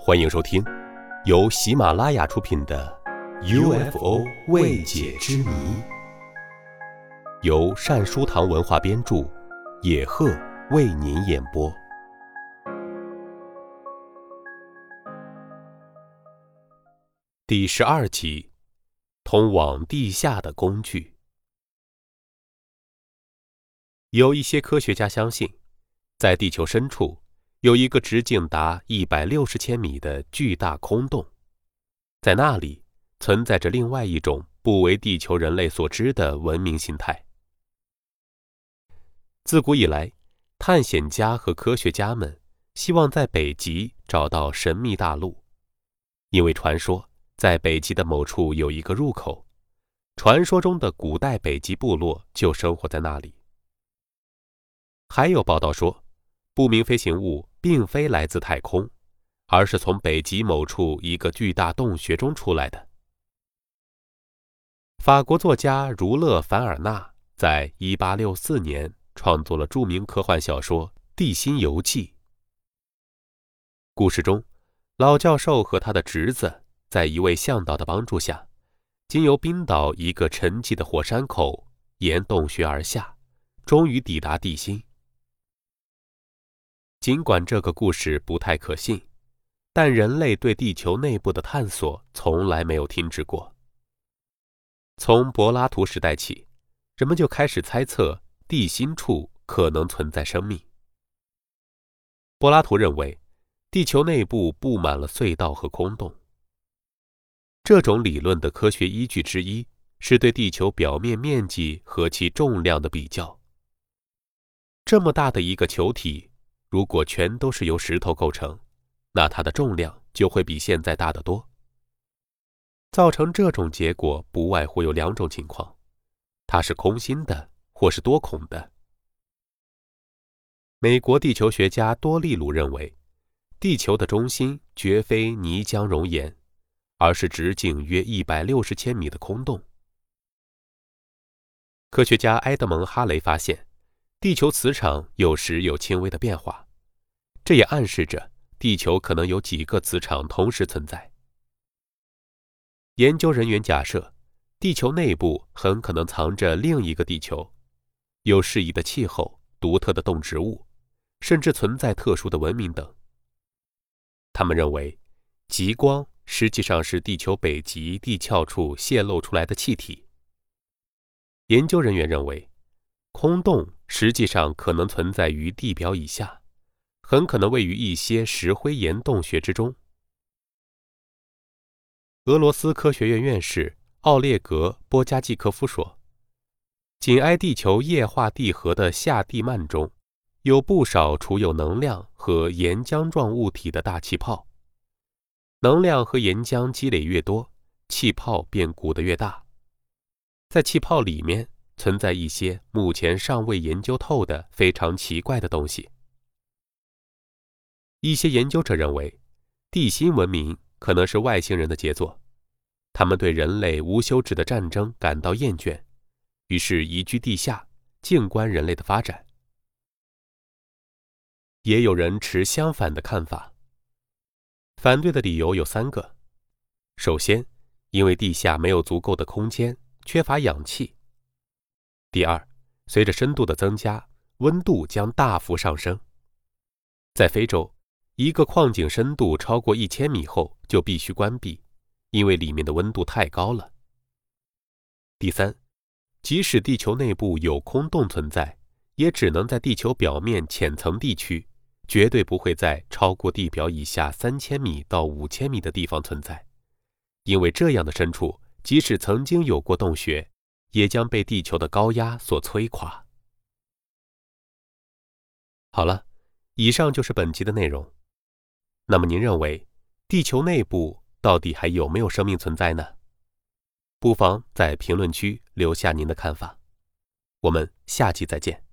欢迎收听，由喜马拉雅出品的《UFO 未解之谜》，由善书堂文化编著，野鹤为您演播。第十二集：通往地下的工具。有一些科学家相信，在地球深处。有一个直径达一百六十千米的巨大空洞，在那里存在着另外一种不为地球人类所知的文明形态。自古以来，探险家和科学家们希望在北极找到神秘大陆，因为传说在北极的某处有一个入口，传说中的古代北极部落就生活在那里。还有报道说。不明飞行物并非来自太空，而是从北极某处一个巨大洞穴中出来的。法国作家儒勒·凡尔纳在1864年创作了著名科幻小说《地心游记》。故事中，老教授和他的侄子在一位向导的帮助下，经由冰岛一个沉寂的火山口，沿洞穴而下，终于抵达地心。尽管这个故事不太可信，但人类对地球内部的探索从来没有停止过。从柏拉图时代起，人们就开始猜测地心处可能存在生命。柏拉图认为，地球内部布满了隧道和空洞。这种理论的科学依据之一是对地球表面面积和其重量的比较。这么大的一个球体。如果全都是由石头构成，那它的重量就会比现在大得多。造成这种结果不外乎有两种情况：它是空心的，或是多孔的。美国地球学家多利鲁认为，地球的中心绝非泥浆熔岩，而是直径约一百六十千米的空洞。科学家埃德蒙·哈雷发现。地球磁场有时有轻微的变化，这也暗示着地球可能有几个磁场同时存在。研究人员假设，地球内部很可能藏着另一个地球，有适宜的气候、独特的动植物，甚至存在特殊的文明等。他们认为，极光实际上是地球北极地壳处泄露出来的气体。研究人员认为。空洞实际上可能存在于地表以下，很可能位于一些石灰岩洞穴之中。俄罗斯科学院院士奥列格·波加季科夫说：“紧挨地球液化地核的下地幔中，有不少储有能量和岩浆状物体的大气泡。能量和岩浆积累越多，气泡便鼓得越大。在气泡里面。”存在一些目前尚未研究透的非常奇怪的东西。一些研究者认为，地心文明可能是外星人的杰作，他们对人类无休止的战争感到厌倦，于是移居地下，静观人类的发展。也有人持相反的看法。反对的理由有三个：首先，因为地下没有足够的空间，缺乏氧气。第二，随着深度的增加，温度将大幅上升。在非洲，一个矿井深度超过一千米后就必须关闭，因为里面的温度太高了。第三，即使地球内部有空洞存在，也只能在地球表面浅层地区，绝对不会在超过地表以下三千米到五千米的地方存在，因为这样的深处，即使曾经有过洞穴。也将被地球的高压所摧垮。好了，以上就是本集的内容。那么您认为，地球内部到底还有没有生命存在呢？不妨在评论区留下您的看法。我们下期再见。